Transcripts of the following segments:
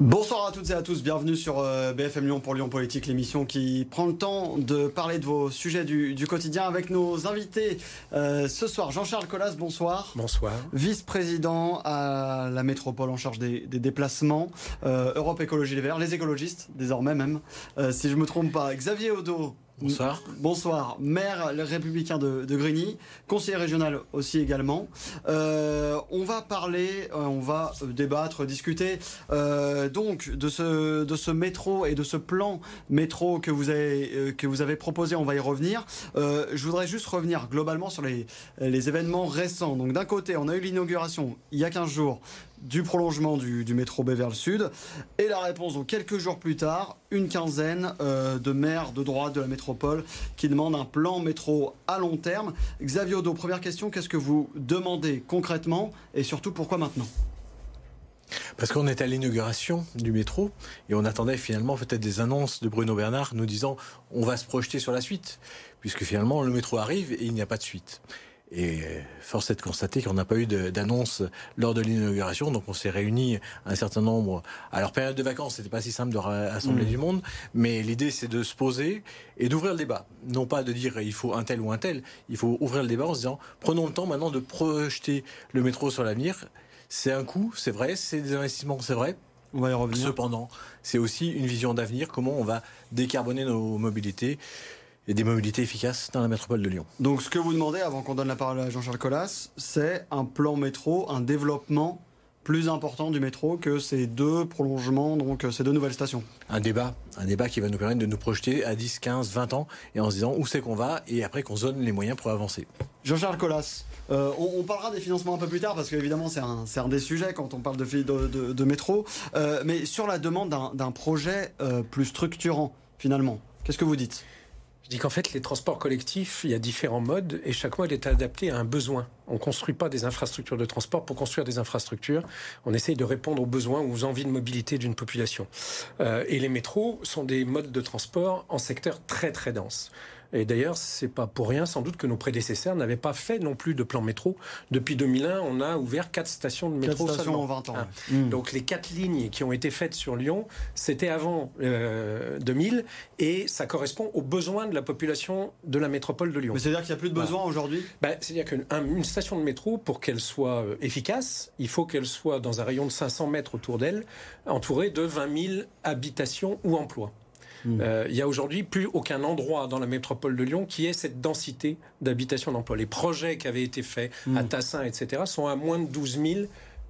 Bonsoir à toutes et à tous, bienvenue sur euh, BFM Lyon pour Lyon Politique, l'émission qui prend le temps de parler de vos sujets du, quotidien avec nos invités. Euh, ce soir, Jean-Charles Collas, bonsoir. Bonsoir. Vice-président à la métropole en charge des, déplacements, euh, Europe Écologie Les Verts, les écologistes désormais même, si je ne me trompe pas. Xavier Odo, Bonsoir. Bonsoir. Maire républicain de, de Grigny, conseiller régional aussi également. Euh, on va parler, euh, on va débattre, discuter euh, donc de ce, de ce métro et de ce plan métro que vous avez, que vous avez proposé. On va y revenir. je voudrais juste revenir globalement sur les, les événements récents. Donc d'un côté, on a eu l'inauguration il y a 15 jours du prolongement du, métro B vers le sud. Et la réponse, donc quelques jours plus tard, une quinzaine euh, de maires de droite de la métropole qui demandent un plan métro à long terme. Xavier Odo, première question, qu'est-ce que vous demandez concrètement et surtout pourquoi maintenant? Parce qu'on est à l'inauguration du métro et on attendait finalement peut-être des annonces de Bruno Bernard nous disant on va se projeter sur la suite, puisque finalement le métro arrive et il n'y a pas de suite. Et force est de constater qu'on n'a pas eu d'annonce lors de l'inauguration, donc on s'est réunis un certain nombre. Alors période de vacances, c'était pas si simple de rassembler mmh. du monde, mais l'idée c'est de se poser et d'ouvrir le débat. Non pas de dire il faut un tel ou un tel, il faut ouvrir le débat en se disant prenons le temps maintenant de projeter le métro sur l'avenir. C'est un coût, c'est vrai, c'est des investissements, c'est vrai. On va y revenir. Cependant, c'est aussi une vision d'avenir, comment on va décarboner nos mobilités et des mobilités efficaces dans la métropole de Lyon. Donc ce que vous demandez, avant qu'on donne la parole à Jean-Charles Collas, c'est un plan métro, un développement plus important du métro que ces deux prolongements, donc ces deux nouvelles stations. Un débat, un débat qui va nous permettre de nous projeter à 10, 15, 20 ans et en se disant où c'est qu'on va et après qu'on donne les moyens pour avancer. Jean-Charles Collas, euh, on, parlera des financements un peu plus tard parce qu'évidemment c'est un, un, des sujets quand on parle de, de, de, métro, euh, mais sur la demande d'un projet euh, plus structurant finalement, qu'est-ce que vous dites? Je dis qu'en fait, les transports collectifs, il y a différents modes et chaque mode est adapté à un besoin. On ne construit pas des infrastructures de transport pour construire des infrastructures. On essaye de répondre aux besoins ou aux envies de mobilité d'une population. Euh, et les métros sont des modes de transport en secteur très très dense. Et d'ailleurs, c'est pas pour rien sans doute que nos prédécesseurs n'avaient pas fait non plus de plan métro. Depuis 2001, on a ouvert quatre stations de métro. Quatre stations en 20 ans. Ah. Hmm. Donc les quatre lignes qui ont été faites sur Lyon, c'était avant 2000 euh, et ça correspond aux besoins de la population de la métropole de Lyon. Mais c'est-à-dire qu'il n'y a plus de besoin aujourd'hui? Bah, C'est-à-dire qu'une station de métro, pour qu'elle soit euh, efficace, il faut qu'elle soit dans un rayon de 500 mètres autour d'elle, entourée de 20 000 habitations ou emplois. Hmm. Euh, il n'y a aujourd'hui plus aucun endroit dans la métropole de Lyon qui ait cette densité d'habitation d'emploi. Les projets qui avaient été faits à hmm. Tassin, etc., sont à moins de 12 000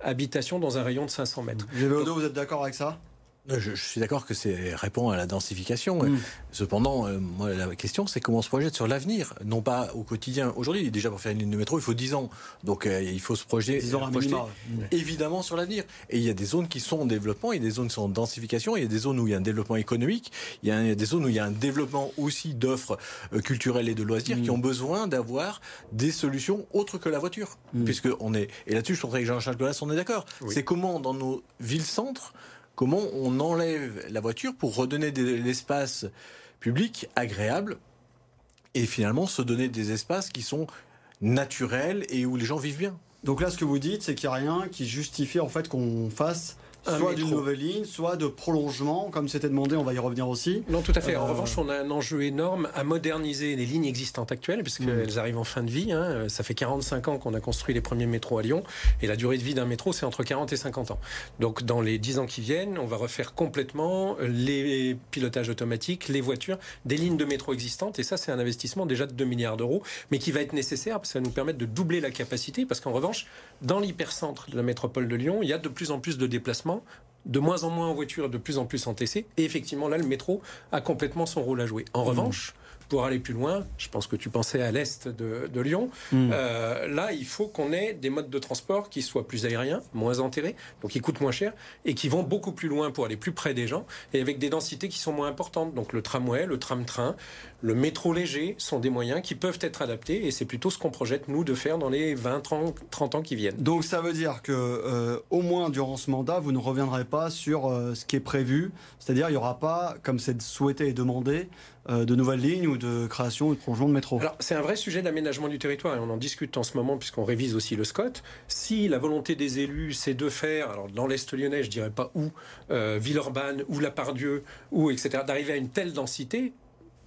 habitations dans un rayon de 500 mètres. vous êtes d'accord avec ça? Je, suis d'accord que c'est répond à la densification. Mm. Cependant, euh, moi, la question, c'est comment on se projette sur l'avenir, non pas au quotidien. Aujourd'hui, déjà pour faire une ligne de métro, il faut 10 ans. Donc euh, il faut se projeter, évidemment sur l'avenir. Et il y a des zones qui sont en développement, il y a des zones qui sont en densification, il y a des zones où il y a un développement économique, il y a, des zones où il y a un développement aussi d'offres euh, culturelles et de loisirs qui mm. ont besoin d'avoir des solutions autres que la voiture. Mm. Puisque on est, et là-dessus, je trouve que Jean-Charles Golas, on est d'accord. C'est comment dans nos villes-centres, comment on enlève la voiture pour redonner de l'espace public agréable et finalement se donner des espaces qui sont naturels et où les gens vivent bien. Donc là, ce que vous dites, c'est qu'il n'y a rien qui justifie en fait qu'on fasse soit d'une nouvelle ligne, soit de prolongement, comme c'était demandé, on va y revenir aussi. Non, tout à fait. En euh, revanche, on a un enjeu énorme à moderniser les lignes existantes actuelles, puisqu'elles mmh. arrivent en fin de vie. Hein. Ça fait 45 ans qu'on a construit les premiers métros à Lyon, et la durée de vie d'un métro, c'est entre 40 et 50 ans. Donc, dans les 10 ans qui viennent, on va refaire complètement les pilotages automatiques, les voitures, des lignes de métro existantes, et ça, c'est un investissement déjà de 2 milliards d'euros, mais qui va être nécessaire, parce que ça va nous permettre de doubler la capacité, parce qu'en revanche, dans l'hypercentre de la métropole de Lyon, il y a de plus en plus de déplacements de moins en moins en voiture, de plus en plus en TC. Et effectivement, là, le métro a complètement son rôle à jouer. En mmh. revanche, pour aller plus loin, je pense que tu pensais à l'est de, Lyon, mmh. euh, là, il faut qu'on ait des modes de transport qui soient plus aériens, moins enterrés, donc qui coûtent moins cher, et qui vont beaucoup plus loin pour aller plus près des gens, et avec des densités qui sont moins importantes. Donc le tramway, le tram-train, le métro léger sont des moyens qui peuvent être adaptés, et c'est plutôt ce qu'on projette, nous, de faire dans les 20, 30, ans qui viennent. Donc ça veut dire que, euh, au moins durant ce mandat, vous ne reviendrez pas sur euh, ce qui est prévu, c'est-à-dire il n'y aura pas, comme c'est souhaité et demandé, de nouvelles lignes ou ou de création ou de prolongement de métro? Alors, c'est un vrai sujet d'aménagement du territoire et on en discute en ce moment puisqu'on révise aussi le SCOT. Si la volonté des élus, c'est de faire, alors dans l'Est lyonnais, je dirais pas où, euh, Villeurbanne, ou La Pardieu, ou etc., d'arriver à une telle densité,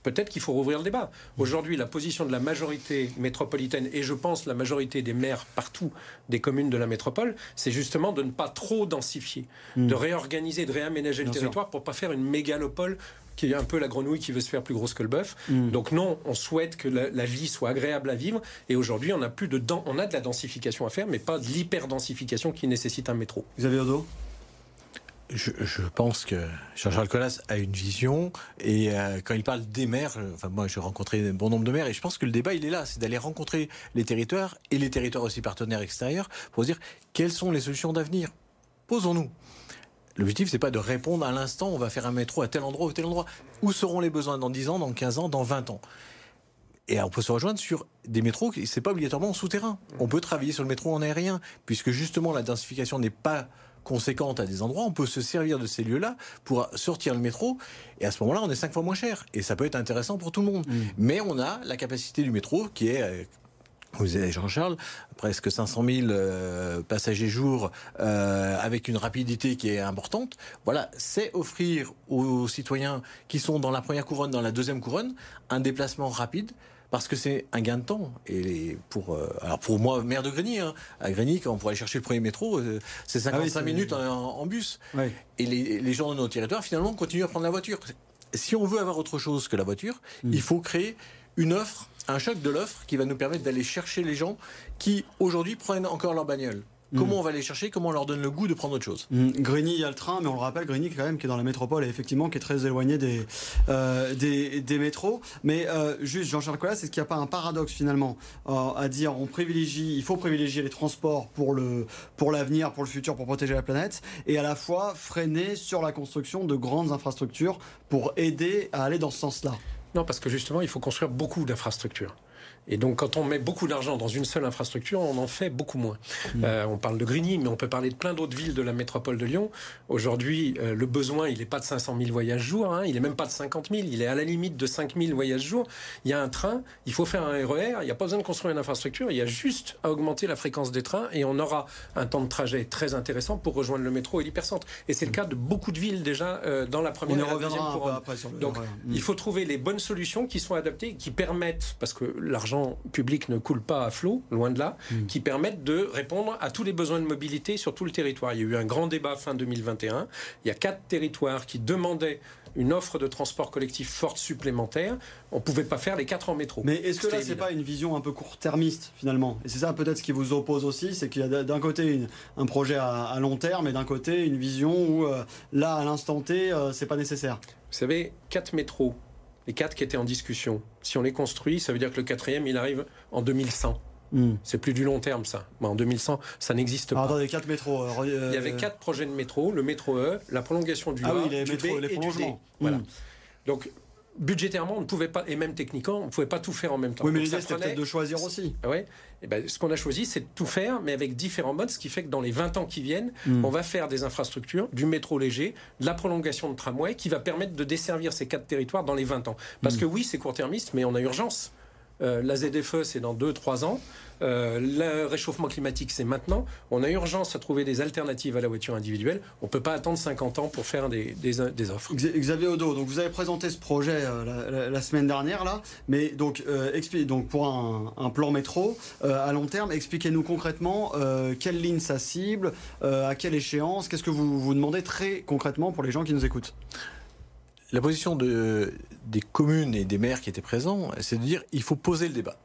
peut-être qu'il faut rouvrir le débat. Aujourd'hui, la position de la majorité métropolitaine, et je pense la majorité des maires partout des communes de la métropole, c'est justement de ne pas trop densifier, hmm. de réorganiser, de réaménager le territoire pour pas faire une mégalopole qui est un peu la grenouille qui veut se faire plus grosse que le bœuf. Hmm. Donc non, on souhaite que la, vie soit agréable à vivre. Et aujourd'hui, on a plus de on a de la densification à faire, mais pas de l'hyper-densification qui nécessite un métro. Vous avez Odo je, pense que Jean-Charles Collas a une vision et euh, quand il parle des maires, euh, enfin moi j'ai rencontré un bon nombre de maires et je pense que le débat il est là, c'est d'aller rencontrer les territoires et les territoires aussi partenaires extérieurs pour dire quelles sont les solutions d'avenir. Posons-nous. L'objectif, c'est pas de répondre à l'instant, on va faire un métro à tel endroit ou tel endroit. Où seront les besoins dans 10 ans, dans 15 ans, dans 20 ans? Et on peut se rejoindre sur des métros, c'est pas obligatoirement en souterrain. On peut travailler sur le métro en aérien, puisque justement la densification n'est pas conséquente à des endroits, on peut se servir de ces lieux-là pour sortir le métro. Et à ce moment-là, on est cinq fois moins cher. Et ça peut être intéressant pour tout le monde. Mm. Mais on a la capacité du métro qui est euh, vous avez Jean-Charles, presque 500 000 euh, passagers jour euh, avec une rapidité qui est importante. Voilà, c'est offrir aux citoyens qui sont dans la première couronne, dans la deuxième couronne, un déplacement rapide parce que c'est un gain de temps. Et pour, euh, alors pour moi, maire de Grigny, hein, à Grigny, quand on pourrait chercher le premier métro, euh, c'est 55 ah minutes en, bus. Et les, gens de nos territoires, finalement, continuent à prendre la voiture. Si on veut avoir autre chose que la voiture, hmm. il faut créer une offre, un choc de l'offre qui va nous permettre d'aller chercher les gens qui, aujourd'hui, prennent encore leur bagnole. Comment mm. on va les chercher Comment on leur donne le goût de prendre autre chose mmh. Grigny, il y a le train, mais on le rappelle, Grigny quand même qui est dans la métropole et effectivement qui est très éloigné des, euh, des, métros. Mais euh, juste, Jean-Charles Collas, est-ce qu'il n'y a pas un paradoxe finalement euh, à dire on privilégie, il faut privilégier les transports pour le pour l'avenir, pour le futur, pour protéger la planète, et à la fois freiner sur la construction de grandes infrastructures pour aider à aller dans ce sens-là Non, parce que justement, il faut construire beaucoup d'infrastructures. Et donc, quand on met beaucoup d'argent dans une seule infrastructure, on en fait beaucoup moins. Mmh. Euh, on parle de Grigny, mais on peut parler de plein d'autres villes de la métropole de Lyon. Aujourd'hui, euh, le besoin, il n'est pas de 500 000 voyages jour, hein, il n'est même pas de 50 000, il est à la limite de 5 000 voyages jour. Il y a un train, il faut faire un RER, il n'y a pas besoin de construire une infrastructure, il y a juste à augmenter la fréquence des trains et on aura un temps de trajet très intéressant pour rejoindre le métro et l'hypercentre. Et c'est le cas de beaucoup de villes déjà euh, dans la première et la deuxième couronne. Donc, mmh. il faut trouver les bonnes solutions qui sont adaptées, qui permettent, parce que l'argent public ne coule pas à flot, loin de là, hmm. qui permettent de répondre à tous les besoins de mobilité sur tout le territoire. Il y a eu un grand débat fin 2021. Il y a quatre territoires qui demandaient une offre de transport collectif forte supplémentaire. On ne pouvait pas faire les quatre en métro. Mais est-ce que là, c'est pas une vision un peu court-termiste finalement? Et c'est ça peut-être ce qui vous oppose aussi, c'est qu'il y a d'un côté un projet à, long terme et d'un côté une vision où euh, là, à l'instant T, euh, c'est pas nécessaire. Vous savez, quatre métros les quatre qui étaient en discussion, si on les construit, ça veut dire que le quatrième, il arrive en 2100. Hmm. C'est plus du long terme, ça. en 2100, ça n'existe pas. Attendez, quatre métros. Euh, il y avait quatre projets de métro le métro E, la prolongation du ah A, les, métro, les prolongements. Voilà. Donc, budgétairement, on ne pouvait pas, et même techniquement, on ne pouvait pas tout faire en même temps. Oui, mais l'idée, c'était peut-être de choisir aussi. Ah ouais. Et ben, ce qu'on a choisi, c'est de tout faire, mais avec différents modes, ce qui fait que dans les 20 ans qui viennent, hmm. on va faire des infrastructures, du métro léger, de la prolongation de tramway, qui va permettre de desservir ces quatre territoires dans les 20 ans. Parce hmm. que oui, c'est court-termiste, mais on a urgence. Euh, la ZFE, c'est dans 2-3 ans. Euh, le réchauffement climatique, c'est maintenant. On a urgence à trouver des alternatives à la voiture individuelle. On ne peut pas attendre 50 ans pour faire des, offres. Xavier Odo, donc vous avez présenté ce projet euh, la, semaine dernière, là, mais donc, euh, donc pour un, plan métro à long terme, expliquez-nous concrètement quelle ligne ça cible, à quelle échéance, qu'est-ce que vous vous demandez très concrètement pour les gens qui nous écoutent? La position de, des communes et des maires qui étaient présents, c'est de dire il faut poser le débat.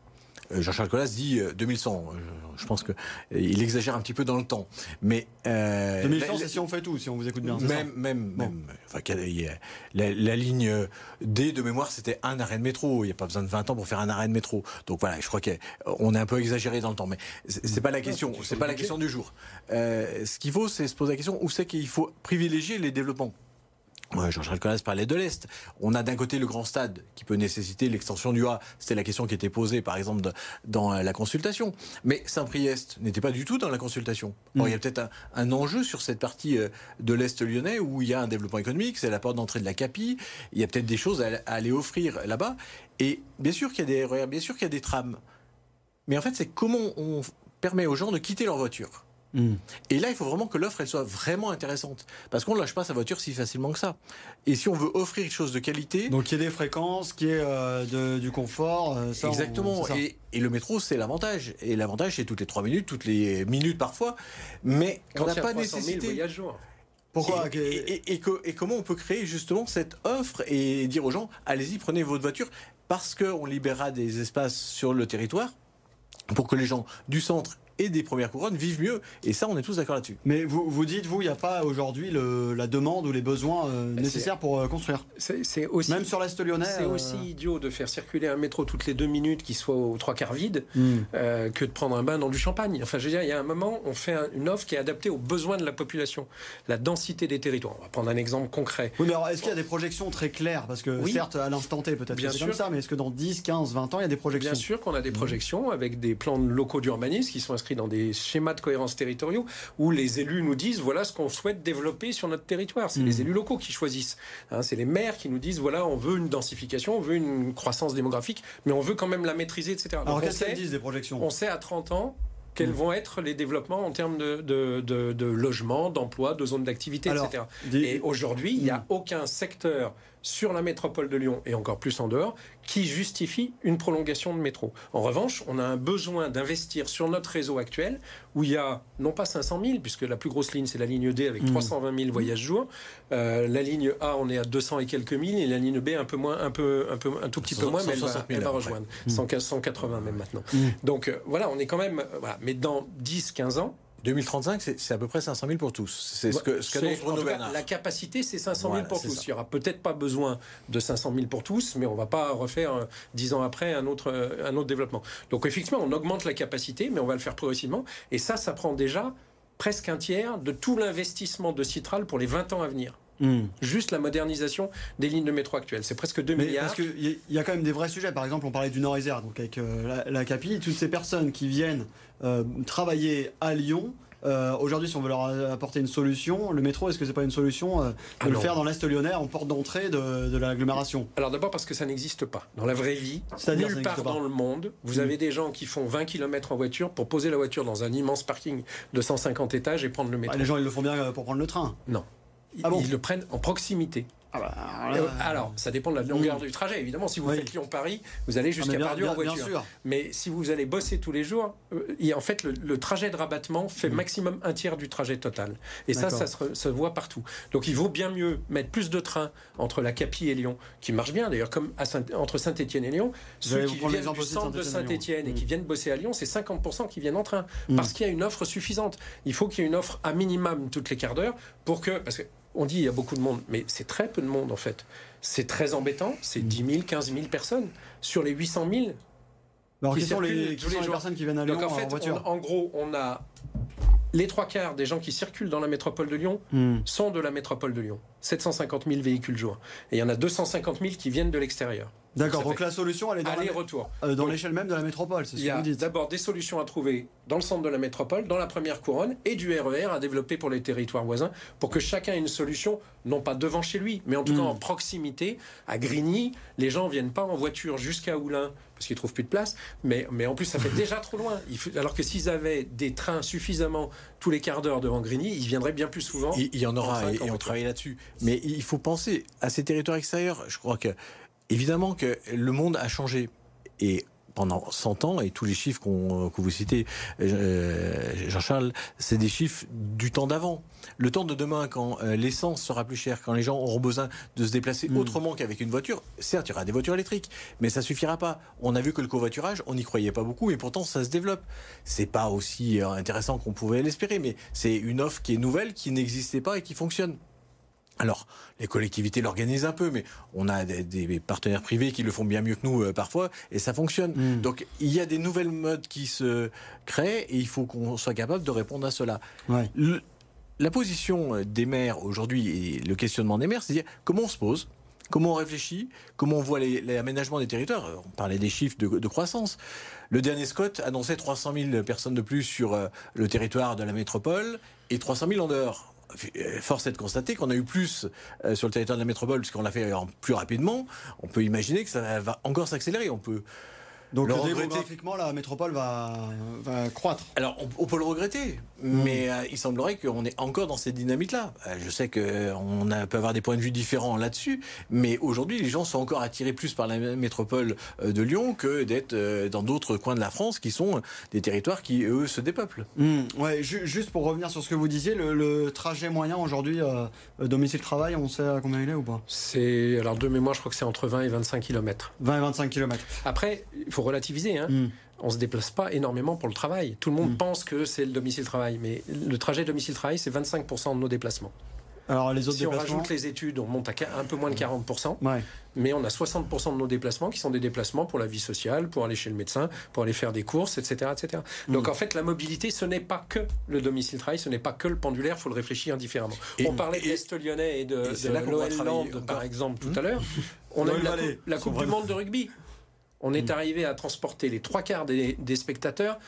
Euh, Jean-Charles Collas dit 2100. Euh, je pense qu'il euh, exagère un petit peu dans le temps. Mais 2100, c'est si on fait tout, si on vous écoute bien. Même, même, même. Enfin, la, ligne D de mémoire, c'était un arrêt de métro. Il n'y a pas besoin de 20 ans pour faire un arrêt de métro. Donc voilà, je crois qu'on est un peu exagéré dans le temps. Mais c'est pas la question. C'est pas la question du jour. ce qu'il faut, c'est se poser la question où c'est qu'il faut privilégier les développements? Jean-Charles Collas parlait de l'Est. On a d'un côté le grand stade qui peut nécessiter l'extension du A. C'était la question qui était posée, par exemple, dans la consultation. Mais Saint-Priest n'était pas du tout dans la consultation. il y a peut-être un, enjeu sur cette partie euh, de l'Est lyonnais où il y a un développement économique, c'est la porte d'entrée de la CAPI. Il y a peut-être des choses à, aller offrir là-bas. Et bien sûr qu'il y a des bien sûr qu'il y a des trams. Mais en fait, c'est comment on permet aux gens de quitter leur voiture. Hmm. Et là, il faut vraiment que l'offre elle soit vraiment intéressante, parce qu'on ne lâche pas sa voiture si facilement que ça. Et si on veut offrir quelque chose de qualité, donc il y ait des fréquences, qu'il y ait euh, du confort, euh, exactement. et, le métro, c'est l'avantage. Et l'avantage, c'est toutes les trois minutes, toutes les minutes parfois, mais on n'a pas nécessité. Pourquoi et, et, comment on peut créer justement cette offre et dire aux gens allez-y, prenez votre voiture parce qu'on libérera des espaces sur le territoire pour que les gens du centre et des premières couronnes vivent mieux. Et ça, on est tous d'accord là-dessus. Mais vous, vous dites, vous, il n'y a pas aujourd'hui la demande ou les besoins euh, nécessaires pour euh, construire C'est aussi même sur l'est lyonnais. C'est euh, aussi idiot de faire circuler un métro toutes les deux minutes qui soit aux trois quarts vide hmm. que de prendre un bain dans du champagne. Enfin, je veux dire, il y a un moment, on fait une offre qui est adaptée aux besoins de la population, la densité des territoires. On va prendre un exemple concret. Oui, mais alors est-ce qu'il y a des projections très claires? Parce que certes, à l'instant T, peut-être c'est comme ça, mais est-ce que dans 10, 15, 20 ans, il y a des projections? Bien sûr qu'on a des projections avec des plans locaux d'urbanisme qui sont inscrits dans des schémas de cohérence territoriaux où les élus nous disent voilà ce qu'on souhaite développer sur notre territoire. C'est les mmh. élus locaux qui choisissent. Hein, c'est les maires qui nous disent voilà, on veut une densification, on veut une croissance démographique, mais on veut quand même la maîtriser, etc. Alors qu'est-ce qu'elles disent des projections? On sait à 30 ans quels mmh. vont être les développements en termes de, de, de, logement, d'emploi, de zones d'activité, etc. Et aujourd'hui, il n'y a aucun secteur sur la métropole de Lyon et encore plus en dehors qui justifie une prolongation de métro. En revanche, on a un besoin d'investir sur notre réseau actuel où il y a non pas 500 000 puisque la plus grosse ligne c'est la ligne D avec 320 mmh. 000 voyages jour. Euh, la ligne A on est à 200 et quelques mille et la ligne B un peu moins, un peu, un peu, un tout petit peu moins, mais elle va, rejoindre 180 même maintenant. Mmh. Donc euh, voilà, on est quand même, voilà. mais dans 10-15 ans 2035, c'est à peu près 500 000 pour tous. C'est ce que ce Bruno La capacité, c'est 500 000 pour tous. Il n'y aura peut-être pas besoin de 500 000 pour tous, mais on ne va pas refaire dix ans après un autre, un autre développement. Donc effectivement, on augmente la capacité, mais on va le faire progressivement. Et ça, ça prend déjà presque un tiers de tout l'investissement de Citral pour les 20 ans à venir. Hmm. Juste la modernisation des lignes de métro actuelles. C'est presque 2 milliards. Parce qu'il y, a quand même des vrais sujets. Par exemple, on parlait du Nord-Isère, donc avec euh, la, CAPI. Toutes ces personnes qui viennent euh, travailler à Lyon, euh, Aujourd'hui, si on veut leur apporter une solution, le métro, est-ce que c'est pas une solution de ah le faire dans l'Est lyonnais en porte d'entrée de, l'agglomération? Alors d'abord parce que ça n'existe pas. Dans la vraie vie, nulle part dans le monde, vous hmm. avez des gens qui font 20 km en voiture pour poser la voiture dans un immense parking de 150 étages et prendre le métro. Ah, les gens, ils le font bien pour prendre le train Non. Ah ils le prennent en proximité. Ah bah, euh, alors, ça dépend de la longueur du trajet. Évidemment, si vous faites Lyon-Paris, vous allez jusqu'à Pardieu en voiture. Mais si vous allez bosser tous les jours, euh, en fait, le, trajet de rabattement fait mm. maximum un tiers du trajet total. Et ça, ça se, voit partout. Donc, il vaut bien mieux mettre plus de trains entre la Capie et Lyon, qui marche bien d'ailleurs, comme entre Saint-Etienne et Lyon. Ceux qui viennent du centre de Saint-Etienne et qui mm. viennent bosser à Lyon, c'est 50% qui viennent en train. Mm. Parce qu'il y a une offre suffisante. Il faut qu'il y ait une offre à minimum toutes les quarts d'heure pour que. Parce que on dit il y a beaucoup de monde, mais c'est très peu de monde en fait. C'est très embêtant, c'est 10 000, 15 000 personnes sur les 800 000. Alors, qui, sont les, personnes qui viennent à Lyon en, fait, voiture En gros, on a les trois quarts des gens qui circulent dans la métropole de Lyon hmm. sont de la métropole de Lyon. 750 000 véhicules jour. Et il y en a 250 000 qui viennent de l'extérieur. D'accord, donc la solution, elle est dans, retour. Euh, dans l'échelle même de la métropole, c'est ce que vous dites. d'abord des solutions à trouver dans le centre de la métropole, dans la première couronne, et du RER e à développer pour les territoires voisins, pour que chacun ait une solution, non pas devant chez lui, mais en tout cas hmm. en proximité. À Grigny, les gens ne viennent pas en voiture jusqu'à Oulin, parce qu'ils trouvent plus de place, mais, mais en plus ça fait déjà trop loin. alors que s'ils avaient des trains suffisamment tous les quarts d'heure devant Grigny, ils viendraient bien plus souvent. Il, il y en aura, et on travaille là-dessus. Mais il faut penser à ces territoires extérieurs. Je crois que évidemment que le monde a changé. Et pendant 100 ans, et tous les chiffres que vous citez, euh, Jean-Charles, c'est des chiffres du temps d'avant. Le temps de demain, quand euh, l'essence sera plus chère, quand les gens auront besoin de se déplacer hmm. autrement qu'avec une voiture, certes, il y aura des voitures électriques, mais ça suffira pas. On a vu que le covoiturage, on n'y croyait pas beaucoup, et pourtant ça se développe. C'est pas aussi euh, intéressant qu'on pouvait l'espérer, mais c'est une offre qui est nouvelle, qui n'existait pas et qui fonctionne. Alors, les collectivités l'organisent un peu, mais on a des, partenaires privés qui le font bien mieux que nous euh, parfois, et ça fonctionne. Hmm. Donc, il y a des nouvelles modes qui se créent, et il faut qu'on soit capable de répondre à cela. la position des maires aujourd'hui et le questionnement des maires, c'est dire comment on se pose, comment on réfléchit, comment on voit l'aménagement des territoires. On parlait des chiffres de, de, croissance. Le dernier Scott annonçait 300 000 personnes de plus sur euh, le territoire de la métropole et 300 000 en dehors. Force est de constater qu'on a eu plus euh, sur le territoire de la métropole, puisqu'on l'a fait plus rapidement. On peut imaginer que ça va encore s'accélérer. On peut donc démographiquement, la métropole va, croître. Alors, on, peut le regretter, hmm. mais euh, il semblerait qu'on est encore dans cette dynamique-là. Euh, je sais qu'on peut avoir des points de vue différents là-dessus, mais aujourd'hui, les gens sont encore attirés plus par la métropole euh, de Lyon que d'être dans d'autres coins de la France qui sont des territoires qui, eux, se dépeuplent. Hmm. Ouais, juste pour revenir sur ce que vous disiez, le, trajet moyen aujourd'hui, domicile-travail, on sait à combien il est ou pas? C'est, alors de mémoire, je crois que c'est entre 20 et 25 km. 20 et 25 km. Après, il faut relativiser. Hein. Mm. On se déplace pas énormément pour le travail. Tout le monde mm. pense que c'est le domicile-travail, mais le trajet domicile-travail, c'est 25% de nos déplacements. Alors les autres si on rajoute les études, on monte à un peu moins de 40%. Mais on a 60% de nos déplacements qui sont des déplacements pour la vie sociale, pour aller chez le médecin, pour aller faire des courses, etc. etc. Mm. Donc en fait, la mobilité, ce n'est pas que le domicile-travail, ce n'est pas que le pendulaire, il faut le réfléchir différemment. on parlait d'Est lyonnais et de, de Land, par exemple, tout à l'heure. On a eu la Coupe du Monde de rugby. On est mm. arrivé à transporter les trois quarts des, spectateurs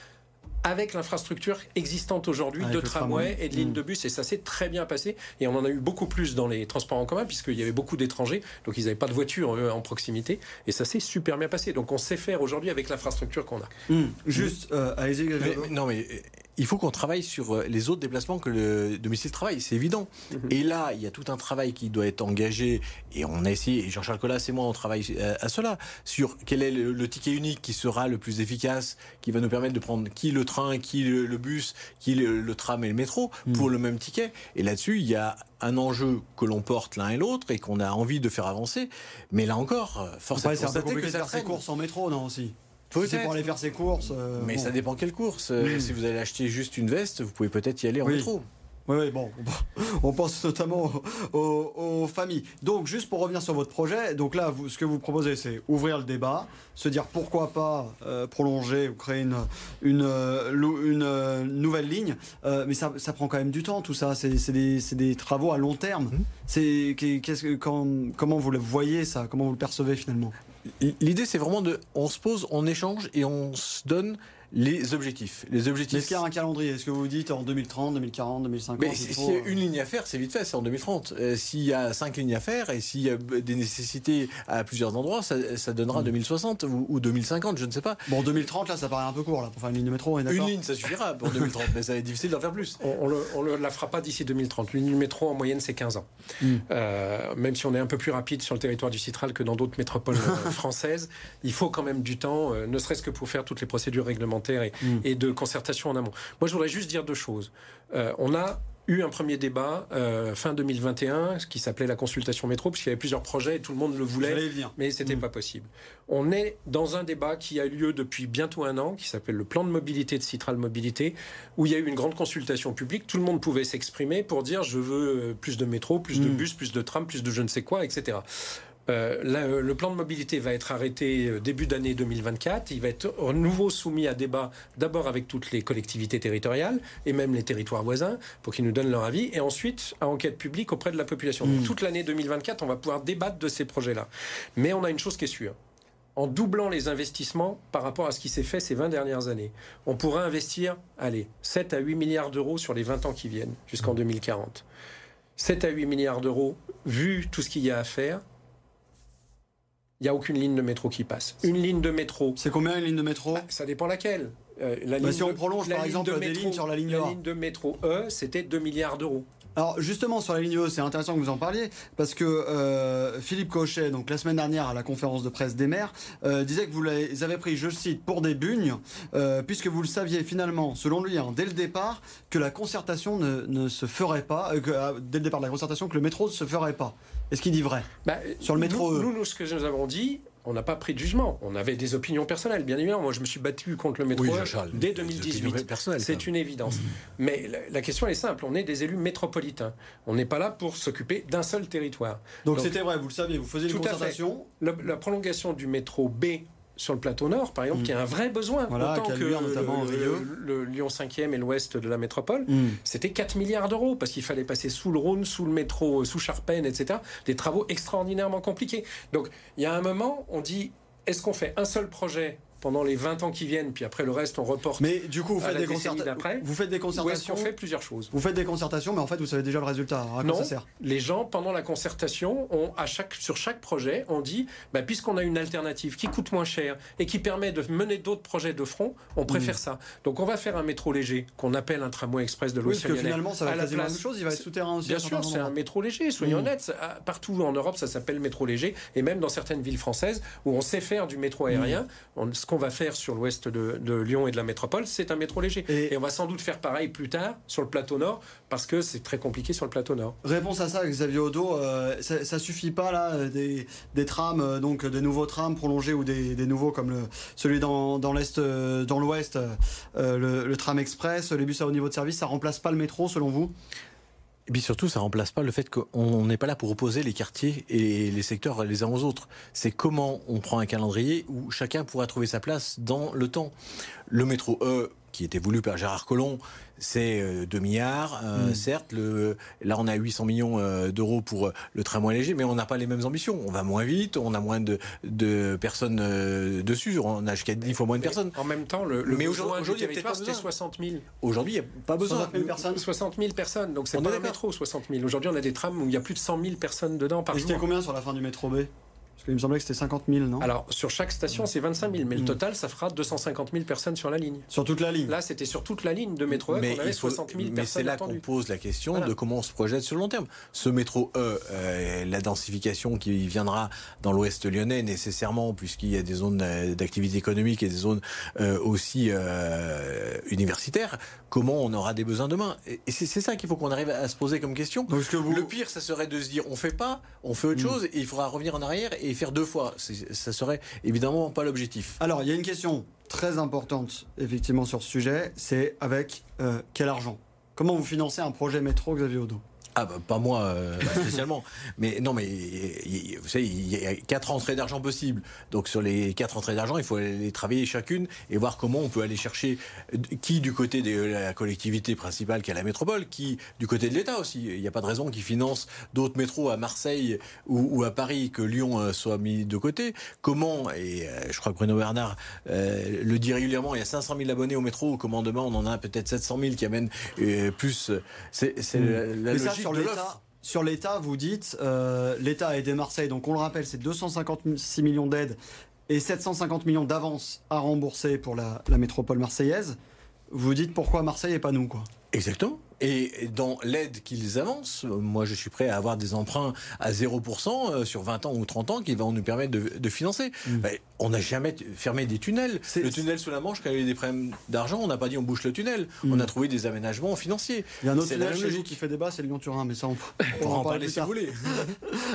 avec l'infrastructure existante aujourd'hui de tramway et de lignes mm. de bus et ça s'est très bien passé et on en a eu beaucoup plus dans les transports en commun puisqu'il y avait beaucoup d'étrangers donc ils n'avaient pas de voiture en proximité et ça s'est super bien passé donc on sait faire aujourd'hui avec l'infrastructure qu'on a. Mm. Juste, euh, allez-y. Non mais il faut qu'on travaille sur euh, les autres déplacements que le domicile travail, c'est évident. Mhm. Et là, il y a tout un travail qui doit être engagé, et on a essayé, et Jean-Charles Collas et moi, on travaille euh, à, cela, sur quel est le, ticket unique qui sera le plus efficace, qui va nous permettre de prendre qui le train, qui le, bus, qui le, tram et le métro, mhm. pour le même ticket. Et là-dessus, il y a un enjeu que l'on porte l'un et l'autre et qu'on a envie de faire avancer. Mais là encore, euh, forcément, c'est un peu compliqué de faire ses courses en métro, non aussi c'est pour aller faire ses courses. Euh, mais ça dépend quelle course. Euh, si vous allez acheter juste une veste, vous pouvez peut-être y aller en métro. Oui, oui, bon, on pense notamment aux, familles. Donc, juste pour revenir sur votre projet, donc là, vous, ce que vous proposez, c'est ouvrir le débat, se dire pourquoi pas euh, prolonger ou créer une, une, une, nouvelle ligne, mais ça, ça, prend quand même du temps, tout ça. C'est des, des, travaux à long terme. Mmh. C'est qu'est-ce que, comment vous le voyez ça? Comment vous le percevez finalement? L'idée, c'est vraiment de, on se pose, on échange et on se donne les objectifs. Les objectifs. Est-ce qu'il y a un calendrier? Est-ce que vous dites en 2030, 2040, 2050 Mais s'il y a une ligne à faire, c'est vite fait, c'est en 2030. Euh, s'il y a cinq lignes à faire et s'il y a des nécessités à plusieurs endroits, ça, donnera 2060 hmm. ou, 2050, je ne sais pas. Bon, 2030, là, ça paraît un peu court là, pour faire une ligne de métro. Une ligne, ça suffira pour 2030, mais ça va être difficile d'en faire plus. On ne la fera pas d'ici 2030. Une ligne de métro, en moyenne, c'est 15 ans. Hmm. Euh, même si on est un peu plus rapide sur le territoire du Citral que dans d'autres métropoles euh, françaises, il faut quand même du temps, ne serait-ce que pour faire toutes les procédures réglementaires et, hmm. et de concertation en amont. Moi, je voudrais juste dire deux choses. Euh, on a eu un premier débat euh, fin 2021 qui s'appelait la consultation métro puisqu'il y avait plusieurs projets et tout le monde le voulait mais c'était n'était mm. pas possible. On est dans un débat qui a eu lieu depuis bientôt un an qui s'appelle le plan de mobilité de Citral Mobilité où il y a eu une grande consultation publique, tout le monde pouvait s'exprimer pour dire je veux euh, plus de métro, plus de mm. bus, plus de tram, plus de je ne sais quoi, etc. Euh, euh, le plan de mobilité va être arrêté euh, début d'année 2024. Il va être à nouveau soumis à débat d'abord avec toutes les collectivités territoriales et même les territoires voisins pour qu'ils nous donnent leur avis et ensuite à enquête publique auprès de la population. Donc, hmm. toute l'année 2024, on va pouvoir débattre de ces projets-là. Mais on a une chose qui est sûre. En doublant les investissements par rapport à ce qui s'est fait ces 20 dernières années, on pourra investir, allez, 7 à 8 milliards d'euros sur les 20 ans qui viennent, jusqu'en 2040. 7 à 8 milliards d'euros, vu tout ce qu'il y a à faire, il n'y a aucune ligne de métro qui passe. Une ligne de métro. C'est combien une ligne de métro bah, Ça dépend laquelle. Euh, la bah, si on prolonge par exemple des lignes sur la ligne La ligne de métro E, c'était 2 milliards d'euros. Alors justement sur la ligne E, c'est intéressant que vous en parliez parce que euh, Philippe Cochet, donc la semaine dernière à la conférence de presse des maires, euh, disait que vous les avez pris, je cite, pour des bugnes, puisque vous le saviez finalement, selon lui, hein, dès le départ, que la concertation ne, se ferait pas, que, dès le départ de la concertation, que le métro ne se ferait pas. Est-ce qu'il dit vrai? Bah, Sur le métro nous, nous, ce que nous avons dit, on n'a pas pris de jugement. On avait des opinions personnelles, bien évidemment. Moi, je me suis battu contre le métro dès 2018. C'est une évidence. Mm-hmm. Mais la, question est simple. On est des élus métropolitains. On n'est pas là pour s'occuper d'un seul territoire. Donc c'était vrai, vous le saviez, vous faisiez une concertation. La, la, prolongation du métro B sur le plateau nord, par exemple, mm. qui a un vrai besoin, autant que notamment le, Lyon 5e et l'ouest de la métropole, mm. c'était 4 milliards d'euros, parce qu'il fallait passer sous le Rhône, sous le métro, sous Charpennes, etc. Des travaux extraordinairement compliqués. Donc, il y a un moment, on dit, est-ce qu'on fait un seul projet pendant les 20 ans qui viennent, puis après le reste, on reporte. Mais du coup, vous faites, des, concertations. vous faites des concertations. on fait plusieurs choses Vous faites des concertations, mais en fait, vous savez déjà le résultat. À non, ça sert les gens, pendant la concertation, ont, à chaque, sur chaque projet, on dit bah, puisqu'on a une alternative qui coûte moins cher et qui permet de mener d'autres projets de front, on préfère hmm. ça. Donc, on va faire un métro léger qu'on appelle un tramway express de l'Ouest. Oui, parce que finalement, ça va être la même chose. Il va être souterrain aussi. Bien sûr, c'est un métro léger. Soyons hmm. honnêtes. Partout en Europe, ça s'appelle métro léger. Et même dans certaines villes françaises où on sait faire du métro aérien, hmm. ce qu'on va faire sur l'Ouest de, Lyon et de la métropole, c'est un métro léger. Et, on va sans doute faire pareil plus tard sur le plateau nord, parce que c'est très compliqué sur le plateau nord. Réponse à ça, Xavier Odo, euh, ça, ça, suffit pas là, des, trams, euh, donc des nouveaux trams prolongés ou des, nouveaux comme le, celui dans, l'est, euh, dans l'ouest, le, tram express, les bus à haut niveau de service, ça remplace pas le métro selon vous? Et puis surtout, ça remplace pas le fait qu'on n'est pas là pour opposer les quartiers et les secteurs les uns aux autres. C'est comment on prend un calendrier où chacun pourra trouver sa place dans le temps. Le métro E, qui était voulu par Gérard Collomb, c'est 2 euh, milliards, euh, hmm. certes. Le, là, on a 800 millions euh, d'euros pour le tramway léger, mais on n'a pas les mêmes ambitions. On va moins vite, on a moins de, de personnes dessus, on a jusqu'à 10 fois moins de personnes. En même temps, le, le mais aujourd'hui, c'était 60 000. Aujourd'hui, il n'y a pas besoin. 60 000 personnes. 60 000 personnes, donc c'est pas un métro, 60 000. Aujourd'hui, on a des trams où il y a plus de 100 000 personnes dedans par jour. C'était combien sur la fin du métro B? Il me semblait que c'était 50 000, non? Alors, sur chaque station, c'est 25 000, mais le mm. total, ça fera 250 000 personnes sur la ligne. Sur toute la ligne Là, c'était sur toute la ligne de métro E qu'on avait 60 000 personnes. Mais c'est là qu'on pose la question de comment on se projette sur le long terme. Ce métro E, euh, la densification qui viendra dans l'ouest lyonnais, nécessairement, puisqu'il y a des zones euh, d'activité économique et des zones euh, aussi universitaires, comment on aura des besoins demain? Et c'est ça qu'il faut qu'on arrive à se poser comme question. Le pire, ça serait de se dire on fait pas, on fait autre mm. chose, et il faudra revenir en arrière et faire deux fois. Ça serait évidemment pas l'objectif. Alors, il y a une question très importante, effectivement, sur ce sujet c'est avec euh, quel argent? Comment vous financez un projet métro, Xavier Odo ah bah, pas moi euh, spécialement. mais non, mais vous savez, il y a quatre entrées d'argent possibles. Donc sur les quatre entrées d'argent, il faut les travailler chacune et voir comment on peut aller chercher qui du côté de la collectivité principale qui est la métropole, qui du côté de l'État aussi. Il n'y a pas de raison qu'ils financent d'autres métros à Marseille ou, à Paris que Lyon euh, soit mis de côté. Comment et euh, je crois que Bruno Bernard le dit régulièrement, il y a 500 000 abonnés au métro. Au commandement, on en a peut-être 700 000 qui amènent plus. C'est mmh. la, logique sur l'État, vous dites, euh, l'État a aidé Marseille, donc on le rappelle, c'est 256 millions d'aides et 750 millions d'avances à rembourser pour la, la métropole marseillaise. Vous dites pourquoi Marseille et pas nous, quoi Exactement. Et dans l'aide qu'ils avancent, moi je suis prêt à avoir des emprunts à 0% euh, sur 20 ans ou 30 ans qui vont nous permettre de, financer. Mm. On n'a jamais fermé des tunnels. Le tunnel sous la Manche, quand il y a eu des problèmes d'argent, on n'a pas dit on bouche le tunnel. Mm. On a trouvé des aménagements financiers. Il y a un autre tunnel qui fait débat, c'est le Lyon-Turin, mais ça on, pourra en parler si vous voulez.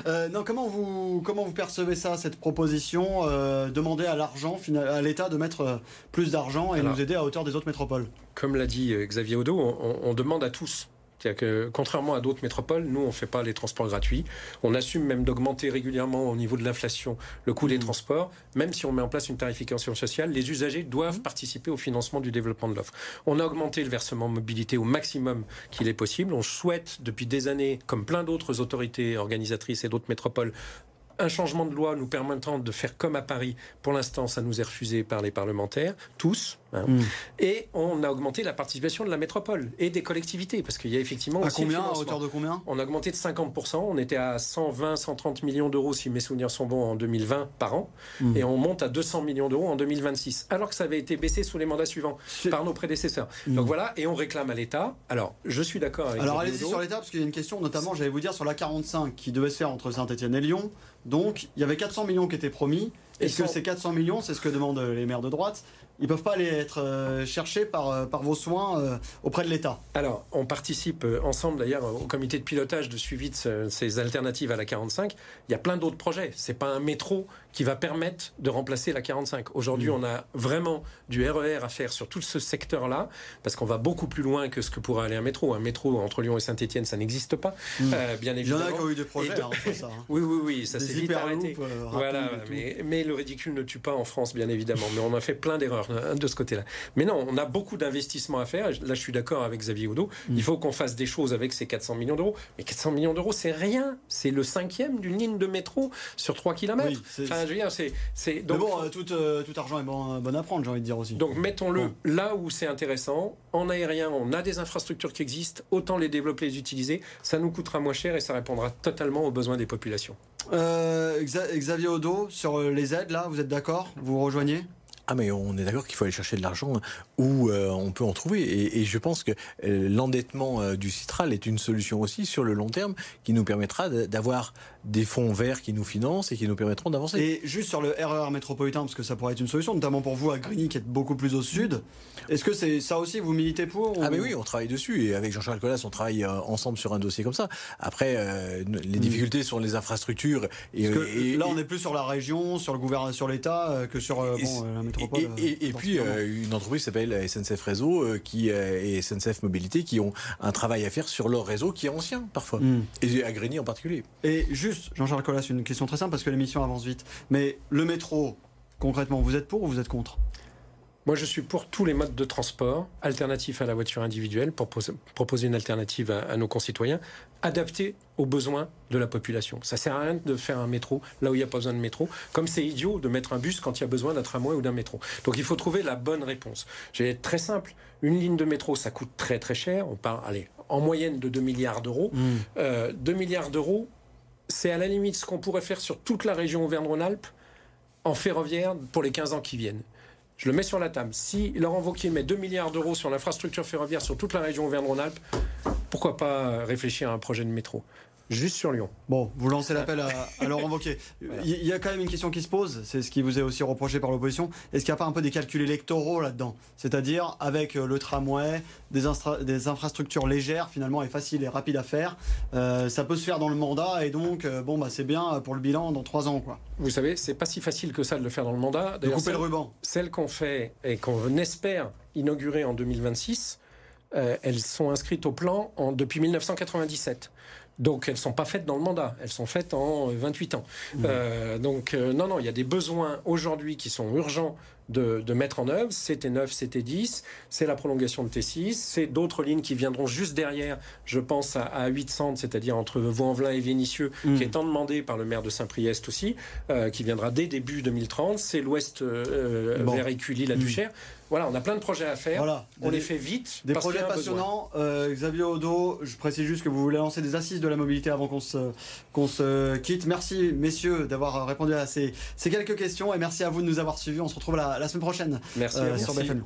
Euh, non, comment vous, comment vous percevez ça, cette proposition euh, Demander à l'argent, à l'État de mettre plus d'argent et nous aider à hauteur des autres métropoles? Comme l'a dit Xavier Odo, on, on demande à tous. C'est-à-dire que, contrairement à d'autres métropoles, nous, on ne fait pas les transports gratuits. On assume même d'augmenter régulièrement au niveau de l'inflation le coût des mmh. transports. Même si on met en place une tarification sociale, les usagers doivent mmh. participer au financement du développement de l'offre. On a augmenté le versement mobilité au maximum qu'il est possible. On souhaite, depuis des années, comme plein d'autres autorités organisatrices et d'autres métropoles, un changement de loi nous permettant de faire comme à Paris. Pour l'instant, ça nous est refusé par les parlementaires, tous. Hein. Hmm. Et on a augmenté la participation de la métropole et des collectivités, parce qu'il y a effectivement... À combien À hauteur de combien? On a augmenté de 50%. On était à 120, 130 millions d'euros, si mes souvenirs sont bons, en 2020 par an. Hmm. Et on monte à 200 millions d'euros en 2026. Alors que ça avait été baissé sous les mandats suivants par nos prédécesseurs. Hmm. Donc voilà, et on réclame à l'État. Alors, je suis d'accord avec... Alors allez-y sur l'État, parce qu'il y a une question, notamment, j'allais vous dire, sur la 45 qui devait se faire entre Saint-Etienne et Lyon. Donc, il y avait 400 millions qui étaient promis. Est-ce que ces 400 millions, c'est ce que demandent les maires de droite ils peuvent pas aller être euh, cherchés par, euh, par vos soins euh, auprès de l'État. Alors, on participe ensemble d'ailleurs au comité de pilotage de suivi de ces alternatives à la 45. Il y a plein d'autres projets. C'est pas un métro qui va permettre de remplacer la 45. Aujourd'hui, mmh. on a vraiment du RER e à faire sur tout ce secteur-là, parce qu'on va beaucoup plus loin que ce que pourrait aller un métro. Un métro entre Lyon et Saint-Etienne, ça n'existe pas, mmh. bien évidemment. Il y en a qui ont eu des projets, hein, ça. Hein. Oui, oui, oui, ça s'est vite arrêté. voilà, mais, mais, le ridicule ne tue pas en France, bien évidemment. mais on a fait plein d'erreurs hein, de ce côté-là. Mais non, on a beaucoup d'investissements à faire. Là, je suis d'accord avec Xavier Oudot. Mm. Il faut qu'on fasse des choses avec ces 400 millions d'euros. Mais 400 millions d'euros, c'est rien. C'est le cinquième d'une ligne de métro sur 3 km. enfin, je veux dire, c'est. Donc, bon, euh, tout, euh, tout, argent est bon, bon à prendre, j'ai envie de dire aussi. Donc, mettons-le là où c'est intéressant. En aérien, on a des infrastructures qui existent. Autant les développer, les utiliser. Ça nous coûtera moins cher et ça répondra totalement aux besoins des populations. Euh, Xavier Odo, sur les aides, là, vous êtes d'accord? Vous rejoignez? Ah mais on est d'accord qu'il faut aller chercher de l'argent où euh, on peut en trouver. Et, je pense que euh, l'endettement euh, du Citral est une solution aussi sur le long terme qui nous permettra d'avoir des fonds verts qui nous financent et qui nous permettront d'avancer. Et juste sur le RER e métropolitain, parce que ça pourrait être une solution, notamment pour vous à Grigny qui est beaucoup plus au sud. Est-ce que c'est ça aussi vous militez pour Ah mais oui, on travaille dessus et avec Jean-Charles Collas, on travaille ensemble sur un dossier comme ça. Après, les difficultés sont les infrastructures. Et, là, on est plus sur la région, sur le gouvernement, sur l'État que sur bon, la métropole. Et, et puis une entreprise s'appelle SNCF Réseau qui et SNCF Mobilité qui ont un travail à faire sur leur réseau qui est ancien parfois hmm. et à Grigny en particulier. Et juste Jean-Charles Collas, une question très simple parce que l'émission avance vite. Mais le métro, concrètement, vous êtes pour ou vous êtes contre? Moi, je suis pour tous les modes de transport alternatifs à la voiture individuelle, pour proposer une alternative à, nos concitoyens, adaptée aux besoins de la population. Ça sert à rien de faire un métro là où il n'y a pas besoin de métro, comme c'est idiot de mettre un bus quand il y a besoin d'un tramway ou d'un métro. Donc il faut trouver la bonne réponse. Je vais être très simple. Une ligne de métro, ça coûte très très cher. On parle, allez, en moyenne de 2 milliards d'euros. 2 mmh. euh, milliards d'euros, c'est à la limite ce qu'on pourrait faire sur toute la région Auvergne-Rhône-Alpes en ferroviaire pour les 15 ans qui viennent. Je le mets sur la table. Si Laurent Wauquiez met 2 milliards d'euros sur l'infrastructure ferroviaire sur toute la région Auvergne-Rhône-Alpes, pourquoi pas réfléchir à un projet de métro? Juste sur Lyon. Bon, vous lancez l'appel à, Laurent Wauquiez. Il y a quand même une question qui se pose, c'est ce qui vous est aussi reproché par l'opposition. Est-ce qu'il n'y a pas un peu des calculs électoraux là-dedans? C'est-à-dire avec euh, le tramway, des, des, infrastructures légères finalement et faciles et rapides à faire, euh, ça peut se faire dans le mandat et donc euh, bon bah c'est bien pour le bilan dans trois ans quoi. Vous savez, c'est pas si facile que ça de le faire dans le mandat. De couper le ruban. Celles qu'on fait et qu'on espère inaugurer en 2026, elles sont inscrites au plan en, depuis 1997. Donc elles ne sont pas faites dans le mandat, elles sont faites en 28 ans. Mmh. Euh, donc euh, non, non, il y a des besoins aujourd'hui qui sont urgents de, mettre en œuvre. C'était 9, c'était 10, c'est la prolongation de T6, c'est d'autres lignes qui viendront juste derrière, je pense à, à 800, c'est-à-dire entre Vaux-en-Velin et Vénissieux, mmh. qui est en demandé par le maire de Saint-Priest aussi, euh, qui viendra dès début 2030. C'est l'ouest vers Écully, la mmh. Voilà, on a plein de projets à faire. Voilà, on les fait vite. Des projets passionnants. Euh, Xavier Odo, je précise juste que vous voulez lancer des assises de la mobilité avant qu'on se, qu'on se quitte. Merci, messieurs, d'avoir répondu à ces, ces, quelques questions et merci à vous de nous avoir suivis. On se retrouve la, la semaine prochaine merci, euh, sur BFM.